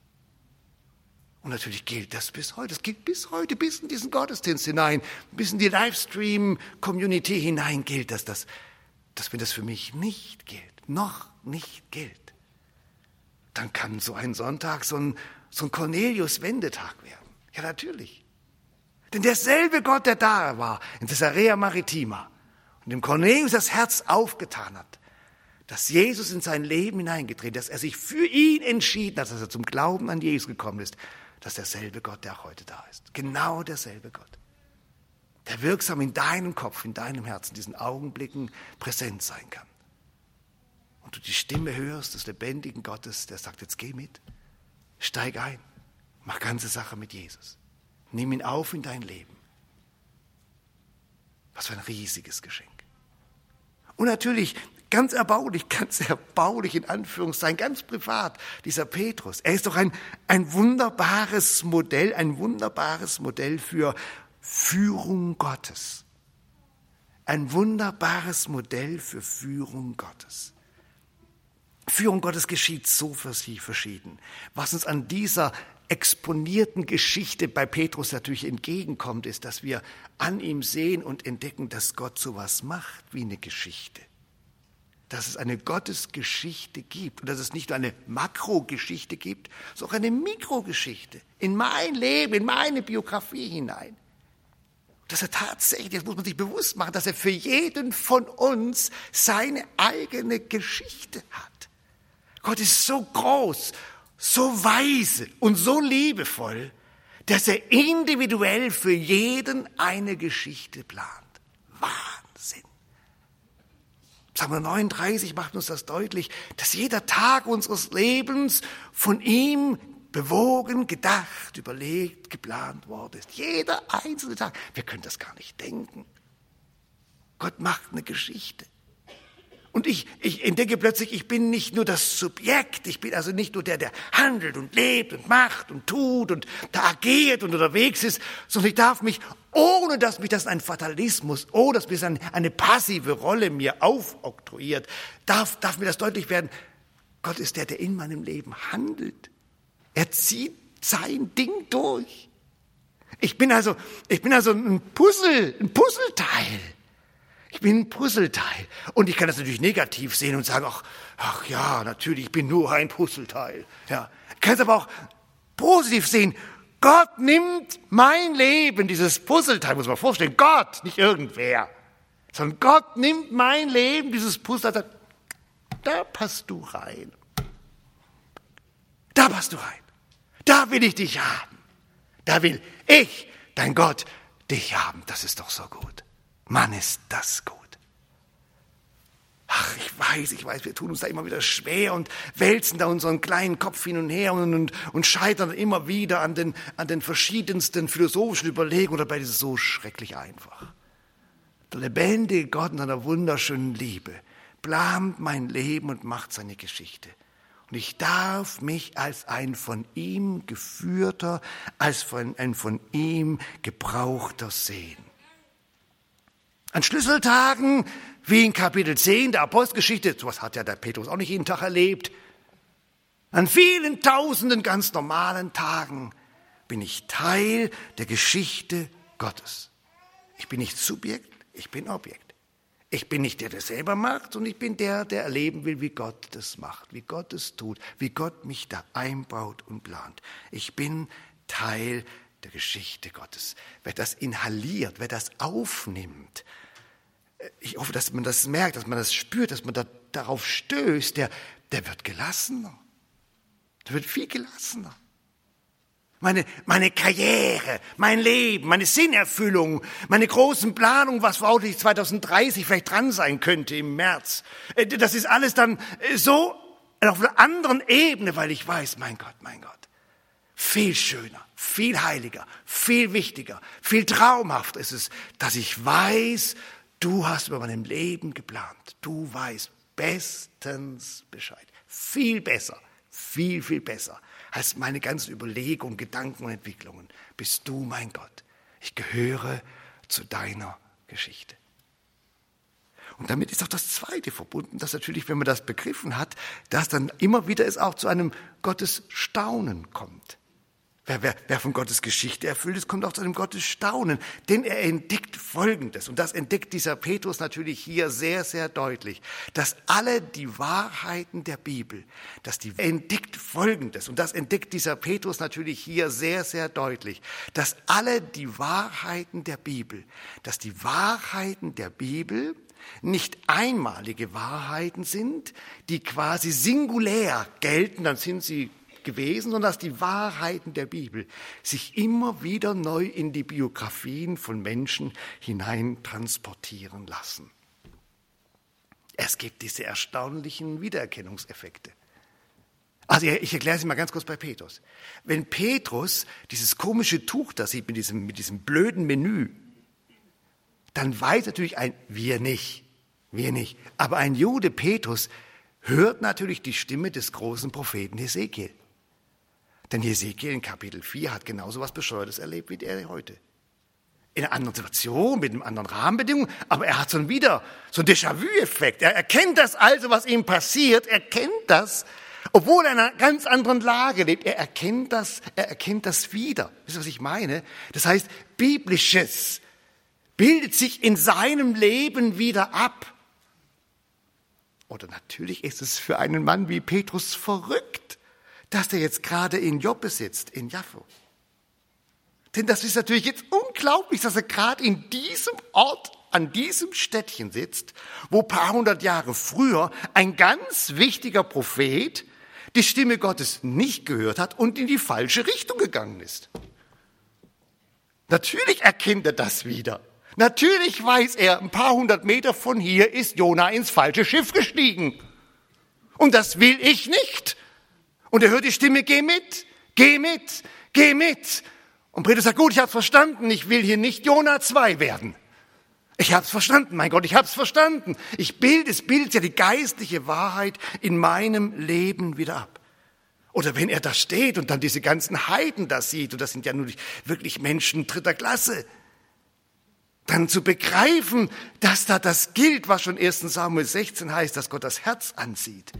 Und natürlich gilt das bis heute. Es gilt bis heute, bis in diesen Gottesdienst hinein, bis in die Livestream-Community hinein gilt das, dass, dass wenn das für mich nicht gilt, noch nicht gilt, dann kann so ein Sonntag so ein, so ein Cornelius-Wendetag werden. Ja, natürlich. Denn derselbe Gott, der da war, in Caesarea Maritima, und dem Cornelius das Herz aufgetan hat, dass Jesus in sein Leben hineingetreten, dass er sich für ihn entschieden hat, dass er zum Glauben an Jesus gekommen ist, dass derselbe Gott, der auch heute da ist. Genau derselbe Gott. Der wirksam in deinem Kopf, in deinem Herzen, diesen Augenblicken präsent sein kann. Und du die Stimme hörst des lebendigen Gottes, der sagt, jetzt geh mit, steig ein, mach ganze Sache mit Jesus. Nimm ihn auf in dein Leben. Was für ein riesiges Geschenk. Und natürlich ganz erbaulich, *laughs* ganz erbaulich in Anführungszeichen, ganz privat, dieser Petrus. Er ist doch ein, ein wunderbares Modell, ein wunderbares Modell für Führung Gottes. Ein wunderbares Modell für Führung Gottes. Führung Gottes geschieht so für sie verschieden. Was uns an dieser exponierten Geschichte bei Petrus natürlich entgegenkommt, ist, dass wir an ihm sehen und entdecken, dass Gott sowas macht wie eine Geschichte. Dass es eine Gottesgeschichte gibt und dass es nicht nur eine Makrogeschichte gibt, sondern auch eine Mikrogeschichte in mein Leben, in meine Biografie hinein. Dass er tatsächlich, das muss man sich bewusst machen, dass er für jeden von uns seine eigene Geschichte hat. Gott ist so groß so weise und so liebevoll, dass er individuell für jeden eine Geschichte plant. Wahnsinn. Psalm 39 macht uns das deutlich, dass jeder Tag unseres Lebens von ihm bewogen, gedacht, überlegt, geplant worden ist. Jeder einzelne Tag. Wir können das gar nicht denken. Gott macht eine Geschichte. Und ich, ich entdecke plötzlich, ich bin nicht nur das Subjekt, ich bin also nicht nur der, der handelt und lebt und macht und tut und da agiert und unterwegs ist, sondern ich darf mich, ohne dass mich das ein Fatalismus, ohne dass mir das eine, passive Rolle mir aufoktroyiert, darf, darf mir das deutlich werden, Gott ist der, der in meinem Leben handelt. Er zieht sein Ding durch. Ich bin also, ich bin also ein Puzzle, ein Puzzleteil. Ich bin ein Puzzleteil. Und ich kann das natürlich negativ sehen und sagen, ach, ach ja, natürlich, ich bin nur ein Puzzleteil. Ja. Ich kann es aber auch positiv sehen. Gott nimmt mein Leben, dieses Puzzleteil, muss man vorstellen. Gott, nicht irgendwer. Sondern Gott nimmt mein Leben, dieses Puzzleteil. Da passt du rein. Da passt du rein. Da will ich dich haben. Da will ich, dein Gott, dich haben. Das ist doch so gut. Mann, ist das gut. Ach, ich weiß, ich weiß, wir tun uns da immer wieder schwer und wälzen da unseren kleinen Kopf hin und her und, und, und scheitern immer wieder an den, an den verschiedensten philosophischen Überlegungen. Dabei ist es so schrecklich einfach. Der lebendige Gott in seiner wunderschönen Liebe plant mein Leben und macht seine Geschichte. Und ich darf mich als ein von ihm geführter, als ein von ihm gebrauchter sehen. An Schlüsseltagen, wie in Kapitel 10 der Apostelgeschichte, sowas hat ja der Petrus auch nicht jeden Tag erlebt, an vielen tausenden ganz normalen Tagen bin ich Teil der Geschichte Gottes. Ich bin nicht Subjekt, ich bin Objekt. Ich bin nicht der, der selber macht, sondern ich bin der, der erleben will, wie Gott das macht, wie Gott es tut, wie Gott mich da einbaut und plant. Ich bin Teil der Geschichte Gottes. Wer das inhaliert, wer das aufnimmt, ich hoffe, dass man das merkt, dass man das spürt, dass man da, darauf stößt, der, der wird gelassener. Der wird viel gelassener. Meine, meine Karriere, mein Leben, meine Sinnerfüllung, meine großen Planungen, was vermutlich 2030 vielleicht dran sein könnte im März. Äh, das ist alles dann äh, so auf einer anderen Ebene, weil ich weiß, mein Gott, mein Gott, viel schöner, viel heiliger, viel wichtiger, viel traumhafter ist es, dass ich weiß, Du hast über meinem Leben geplant. Du weißt bestens Bescheid. Viel besser, viel, viel besser als meine ganzen Überlegungen, Gedanken und Entwicklungen. Bist du mein Gott. Ich gehöre zu deiner Geschichte. Und damit ist auch das Zweite verbunden, dass natürlich, wenn man das begriffen hat, dass dann immer wieder es auch zu einem Gottes Staunen kommt. Wer, wer, wer von Gottes Geschichte erfüllt ist, kommt auch zu einem Gottes Staunen. Denn er entdeckt Folgendes, und das entdeckt dieser Petrus natürlich hier sehr, sehr deutlich, dass alle die Wahrheiten der Bibel, dass die entdeckt Folgendes, und das entdeckt dieser Petrus natürlich hier sehr, sehr deutlich, dass alle die Wahrheiten der Bibel, dass die Wahrheiten der Bibel nicht einmalige Wahrheiten sind, die quasi singulär gelten, dann sind sie gewesen, sondern dass die Wahrheiten der Bibel sich immer wieder neu in die Biografien von Menschen hinein transportieren lassen. Es gibt diese erstaunlichen Wiedererkennungseffekte. Also ich erkläre es mal ganz kurz bei Petrus. Wenn Petrus dieses komische Tuch da sieht mit diesem, mit diesem blöden Menü, dann weiß natürlich ein, wir nicht, wir nicht. Aber ein Jude, Petrus, hört natürlich die Stimme des großen Propheten Hesekiel. Denn Hesekiel in Kapitel 4 hat genauso was Bescheuertes erlebt wie der heute. In einer anderen Situation, mit einem anderen Rahmenbedingungen, aber er hat schon wieder so einen Déjà-vu-Effekt. Er erkennt das also, was ihm passiert, er kennt das, obwohl er in einer ganz anderen Lage lebt. Er erkennt das, er erkennt das wieder. Wisst ihr, was ich meine? Das heißt, Biblisches bildet sich in seinem Leben wieder ab. Oder natürlich ist es für einen Mann wie Petrus verrückt dass der jetzt gerade in Joppe sitzt, in Jaffo. Denn das ist natürlich jetzt unglaublich, dass er gerade in diesem Ort, an diesem Städtchen sitzt, wo paar hundert Jahre früher ein ganz wichtiger Prophet die Stimme Gottes nicht gehört hat und in die falsche Richtung gegangen ist. Natürlich erkennt er das wieder. Natürlich weiß er, ein paar hundert Meter von hier ist Jona ins falsche Schiff gestiegen. Und das will ich nicht. Und er hört die Stimme, geh mit, geh mit, geh mit. Und Petrus sagt, gut, ich hab's verstanden, ich will hier nicht Jona 2 werden. Ich hab's verstanden, mein Gott, ich hab's verstanden. Ich bilde, es bildet ja die geistliche Wahrheit in meinem Leben wieder ab. Oder wenn er da steht und dann diese ganzen Heiden da sieht, und das sind ja nur wirklich Menschen dritter Klasse, dann zu begreifen, dass da das gilt, was schon 1 Samuel 16 heißt, dass Gott das Herz ansieht.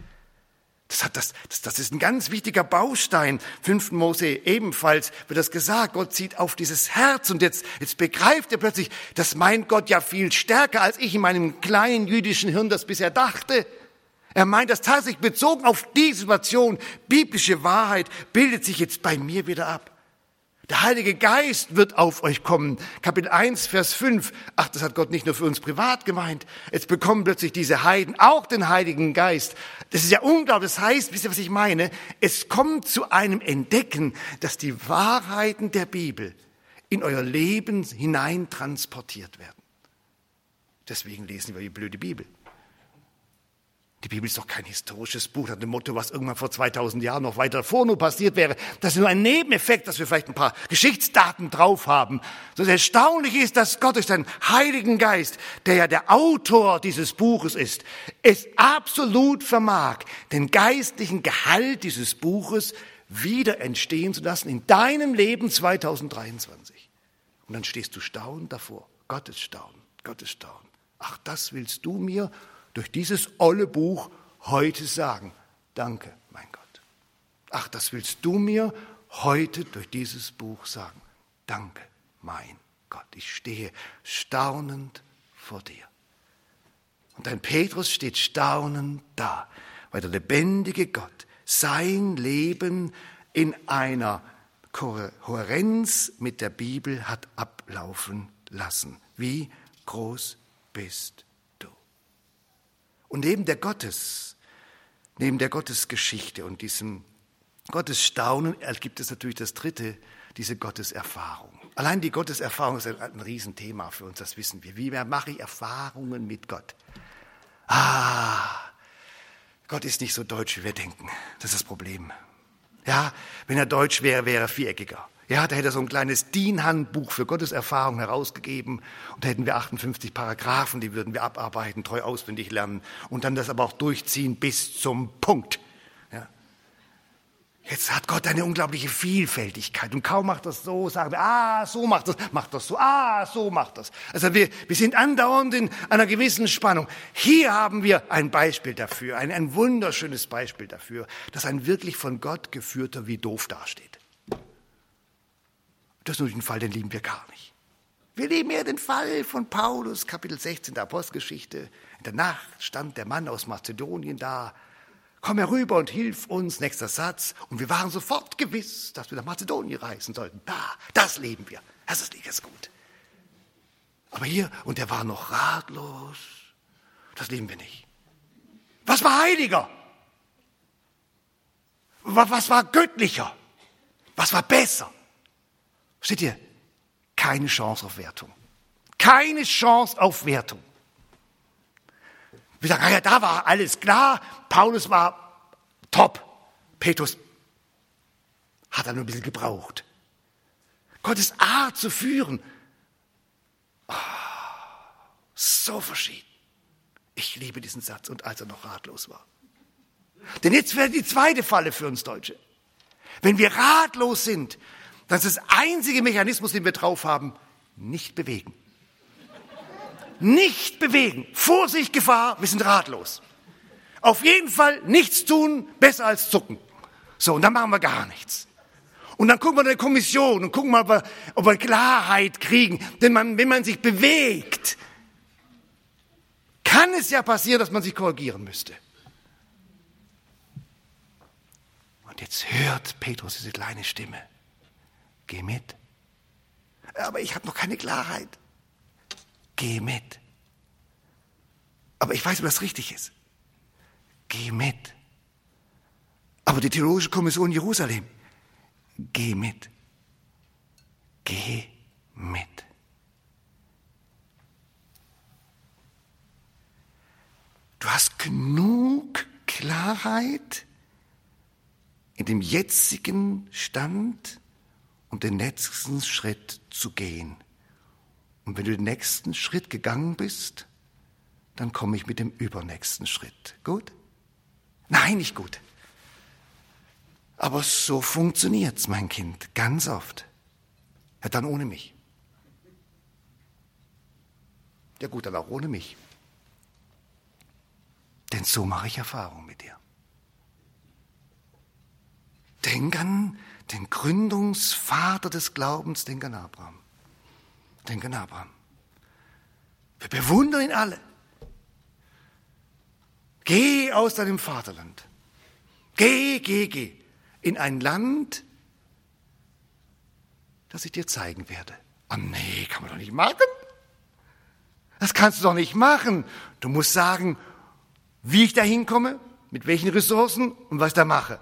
Das, hat das, das, das ist ein ganz wichtiger Baustein. 5. Mose ebenfalls wird das gesagt. Gott zieht auf dieses Herz und jetzt, jetzt begreift er plötzlich, dass mein Gott ja viel stärker als ich in meinem kleinen jüdischen Hirn das bisher dachte. Er meint das tatsächlich bezogen auf die Situation. Biblische Wahrheit bildet sich jetzt bei mir wieder ab. Der Heilige Geist wird auf euch kommen. Kapitel 1, Vers 5. Ach, das hat Gott nicht nur für uns privat gemeint. Jetzt bekommen plötzlich diese Heiden auch den Heiligen Geist. Das ist ja unglaublich. Das heißt, wisst ihr, was ich meine? Es kommt zu einem Entdecken, dass die Wahrheiten der Bibel in euer Leben hinein transportiert werden. Deswegen lesen wir die blöde Bibel. Die Bibel ist doch kein historisches Buch, hat dem Motto, was irgendwann vor 2000 Jahren noch weiter vor nur passiert wäre. Das ist nur ein Nebeneffekt, dass wir vielleicht ein paar Geschichtsdaten drauf haben. Das Erstaunliche ist, dass Gott durch seinen Heiligen Geist, der ja der Autor dieses Buches ist, es absolut vermag, den geistlichen Gehalt dieses Buches wieder entstehen zu lassen in deinem Leben 2023. Und dann stehst du staunend davor. Gottes Staunen, Gottes Staunen. Ach, das willst du mir durch dieses olle Buch heute sagen. Danke, mein Gott. Ach, das willst du mir heute durch dieses Buch sagen. Danke, mein Gott. Ich stehe staunend vor dir. Und ein Petrus steht staunend da, weil der lebendige Gott sein Leben in einer Kohärenz mit der Bibel hat ablaufen lassen. Wie groß bist und neben der Gottes, neben der Gottesgeschichte und diesem Gottesstaunen gibt es natürlich das dritte, diese Gotteserfahrung. Allein die Gotteserfahrung ist ein, ein Riesenthema für uns, das wissen wir. Wie mache ich Erfahrungen mit Gott? Ah, Gott ist nicht so deutsch, wie wir denken. Das ist das Problem. Ja, wenn er deutsch wäre, wäre er viereckiger. Ja, da hätte er so ein kleines DIN-Handbuch für Gotteserfahrung herausgegeben und da hätten wir 58 Paragraphen, die würden wir abarbeiten, treu auswendig lernen und dann das aber auch durchziehen bis zum Punkt. Ja. Jetzt hat Gott eine unglaubliche Vielfältigkeit und kaum macht das so, sagen wir, ah, so macht das, macht das so, ah, so macht das. Also wir, wir sind andauernd in einer gewissen Spannung. Hier haben wir ein Beispiel dafür, ein, ein wunderschönes Beispiel dafür, dass ein wirklich von Gott geführter wie doof dasteht. Das ist nur ein Fall, den lieben wir gar nicht. Wir lieben eher den Fall von Paulus, Kapitel 16 der Apostelgeschichte. In der Nacht stand der Mann aus Mazedonien da. Komm herüber und hilf uns, nächster Satz. Und wir waren sofort gewiss, dass wir nach Mazedonien reisen sollten. Da, das leben wir. Das ist nicht gut. Aber hier, und er war noch ratlos. Das leben wir nicht. Was war heiliger? Was war göttlicher? Was war besser? Steht ihr? Keine Chance auf Wertung. Keine Chance auf Wertung. Wir sagen, ah ja, da war alles klar. Paulus war top. Petrus hat er nur ein bisschen gebraucht. Gottes Art zu führen, oh, so verschieden. Ich liebe diesen Satz und als er noch ratlos war. Denn jetzt wäre die zweite Falle für uns Deutsche. Wenn wir ratlos sind, das ist der einzige Mechanismus, den wir drauf haben, nicht bewegen. Nicht bewegen. Vorsicht, Gefahr, wir sind ratlos. Auf jeden Fall nichts tun, besser als zucken. So, und dann machen wir gar nichts. Und dann gucken wir in der Kommission und gucken mal, ob wir, ob wir Klarheit kriegen. Denn man, wenn man sich bewegt, kann es ja passieren, dass man sich korrigieren müsste. Und jetzt hört Petrus diese kleine Stimme. Geh mit. Aber ich habe noch keine Klarheit. Geh mit. Aber ich weiß, ob das richtig ist. Geh mit. Aber die Theologische Kommission Jerusalem, geh mit. Geh mit. Du hast genug Klarheit in dem jetzigen Stand und den nächsten Schritt zu gehen. Und wenn du den nächsten Schritt gegangen bist, dann komme ich mit dem übernächsten Schritt. Gut? Nein, nicht gut. Aber so funktioniert's, mein Kind, ganz oft. Ja, dann ohne mich. Ja gut, dann auch ohne mich. Denn so mache ich Erfahrung mit dir. Denk an den Gründungsvater des Glaubens, denk an Abraham. Denk an Abraham. Wir bewundern ihn alle. Geh aus deinem Vaterland. Geh, geh, geh in ein Land, das ich dir zeigen werde. Oh nee, kann man doch nicht machen. Das kannst du doch nicht machen. Du musst sagen, wie ich da hinkomme, mit welchen Ressourcen und was ich da mache.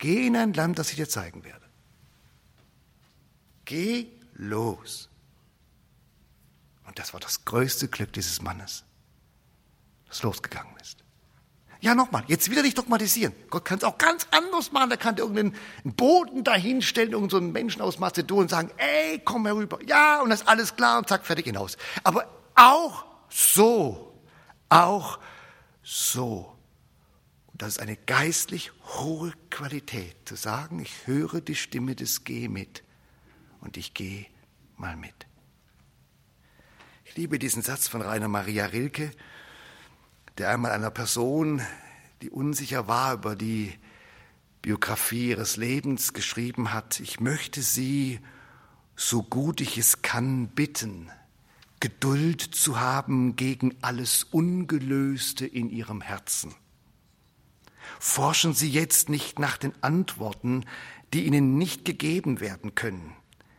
Geh in ein Land, das ich dir zeigen werde. Geh los. Und das war das größte Glück dieses Mannes, das losgegangen ist. Ja, nochmal, jetzt wieder nicht dogmatisieren. Gott kann es auch ganz anders machen. Er kann irgendeinen Boden dahinstellen, irgendeinen so Menschen aus Mazedonien sagen, ey, komm herüber. Ja, und das ist alles klar und zack, fertig hinaus. Aber auch so, auch so das ist eine geistlich hohe Qualität, zu sagen, ich höre die Stimme des Geh mit und ich gehe mal mit. Ich liebe diesen Satz von Rainer Maria Rilke, der einmal einer Person, die unsicher war über die Biografie ihres Lebens, geschrieben hat, ich möchte Sie, so gut ich es kann, bitten, Geduld zu haben gegen alles Ungelöste in Ihrem Herzen Forschen Sie jetzt nicht nach den Antworten, die Ihnen nicht gegeben werden können.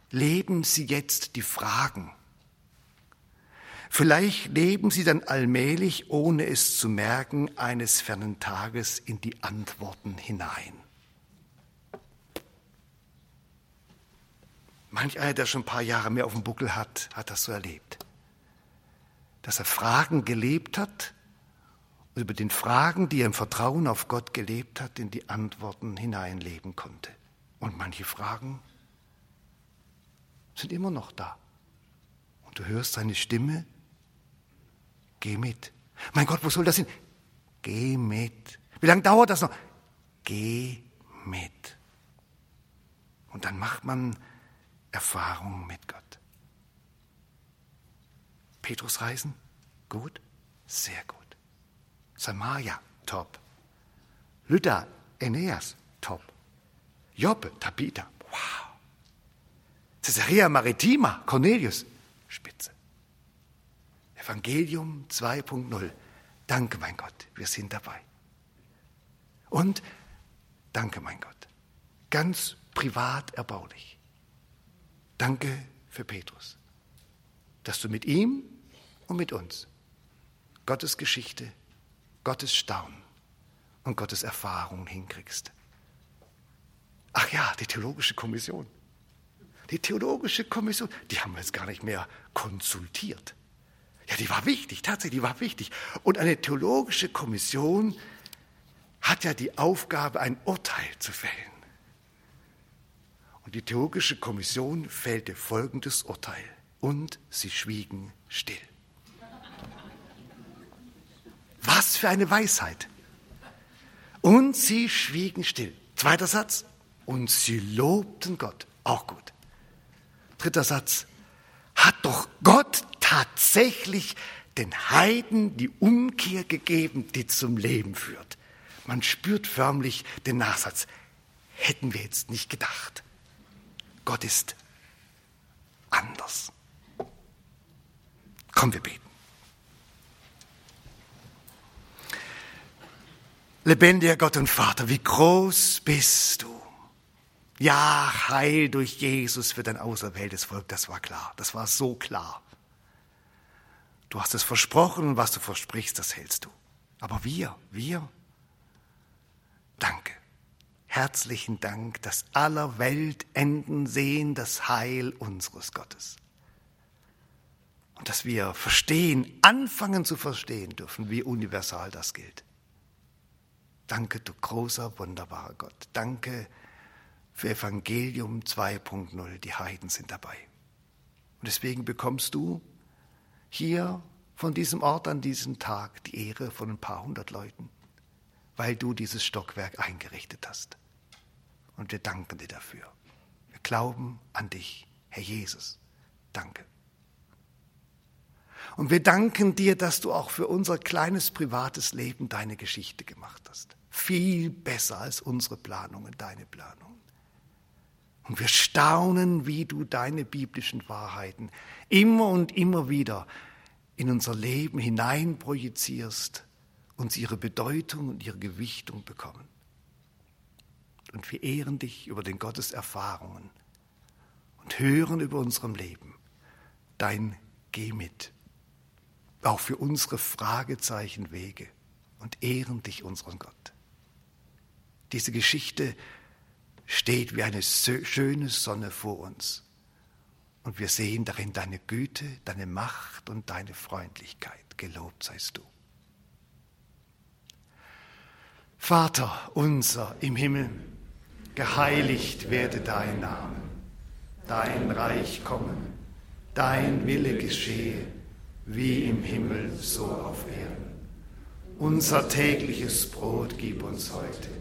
Leben Sie jetzt die Fragen. Vielleicht leben Sie dann allmählich, ohne es zu merken, eines fernen Tages in die Antworten hinein. Manch einer, der schon ein paar Jahre mehr auf dem Buckel hat, hat das so erlebt. Dass er Fragen gelebt hat über den Fragen, die er im Vertrauen auf Gott gelebt hat, in die Antworten hineinleben konnte. Und manche Fragen sind immer noch da. Und du hörst seine Stimme, geh mit. Mein Gott, wo soll das hin? Geh mit. Wie lange dauert das noch? Geh mit. Und dann macht man Erfahrungen mit Gott. Petrus reisen? Gut? Sehr gut. Samaria, top. Luther, Aeneas, top. Job, Tabitha, wow. Caesarea Maritima, Cornelius, Spitze. Evangelium 2.0. Danke, mein Gott, wir sind dabei. Und danke, mein Gott, ganz privat erbaulich. Danke für Petrus, dass du mit ihm und mit uns Gottes Geschichte, Gottes Staunen und Gottes Erfahrungen hinkriegst. Ach ja, die Theologische Kommission. Die Theologische Kommission, die haben wir jetzt gar nicht mehr konsultiert. Ja, die war wichtig, tatsächlich, die war wichtig. Und eine Theologische Kommission hat ja die Aufgabe, ein Urteil zu fällen. Und die Theologische Kommission fällte folgendes Urteil. Und sie schwiegen still. Was für eine Weisheit. Und sie schwiegen still. Zweiter Satz. Und sie lobten Gott. Auch gut. Dritter Satz. Hat doch Gott tatsächlich den Heiden die Umkehr gegeben, die zum Leben führt. Man spürt förmlich den Nachsatz. Hätten wir jetzt nicht gedacht. Gott ist anders. Komm, wir beten. Lebendiger Gott und Vater, wie groß bist du. Ja, Heil durch Jesus für dein auserwähltes Volk, das war klar, das war so klar. Du hast es versprochen und was du versprichst, das hältst du. Aber wir, wir, danke. Herzlichen Dank, dass aller Weltenden sehen das Heil unseres Gottes. Und dass wir verstehen, anfangen zu verstehen dürfen, wie universal das gilt. Danke, du großer, wunderbarer Gott. Danke für Evangelium 2.0. Die Heiden sind dabei. Und deswegen bekommst du hier von diesem Ort an diesem Tag die Ehre von ein paar hundert Leuten, weil du dieses Stockwerk eingerichtet hast. Und wir danken dir dafür. Wir glauben an dich, Herr Jesus. Danke. Und wir danken dir, dass du auch für unser kleines privates Leben deine Geschichte gemacht hast viel besser als unsere Planungen, deine Planungen. Und wir staunen, wie du deine biblischen Wahrheiten immer und immer wieder in unser Leben hineinprojizierst und sie ihre Bedeutung und ihre Gewichtung bekommen. Und wir ehren dich über den Gottes Erfahrungen und hören über unserem Leben dein Geh mit, auch für unsere Fragezeichen Wege und ehren dich, unseren Gott. Diese Geschichte steht wie eine schöne Sonne vor uns. Und wir sehen darin deine Güte, deine Macht und deine Freundlichkeit. Gelobt seist du. Vater unser im Himmel, geheiligt werde dein Name, dein Reich komme, dein Wille geschehe, wie im Himmel so auf Erden. Unser tägliches Brot gib uns heute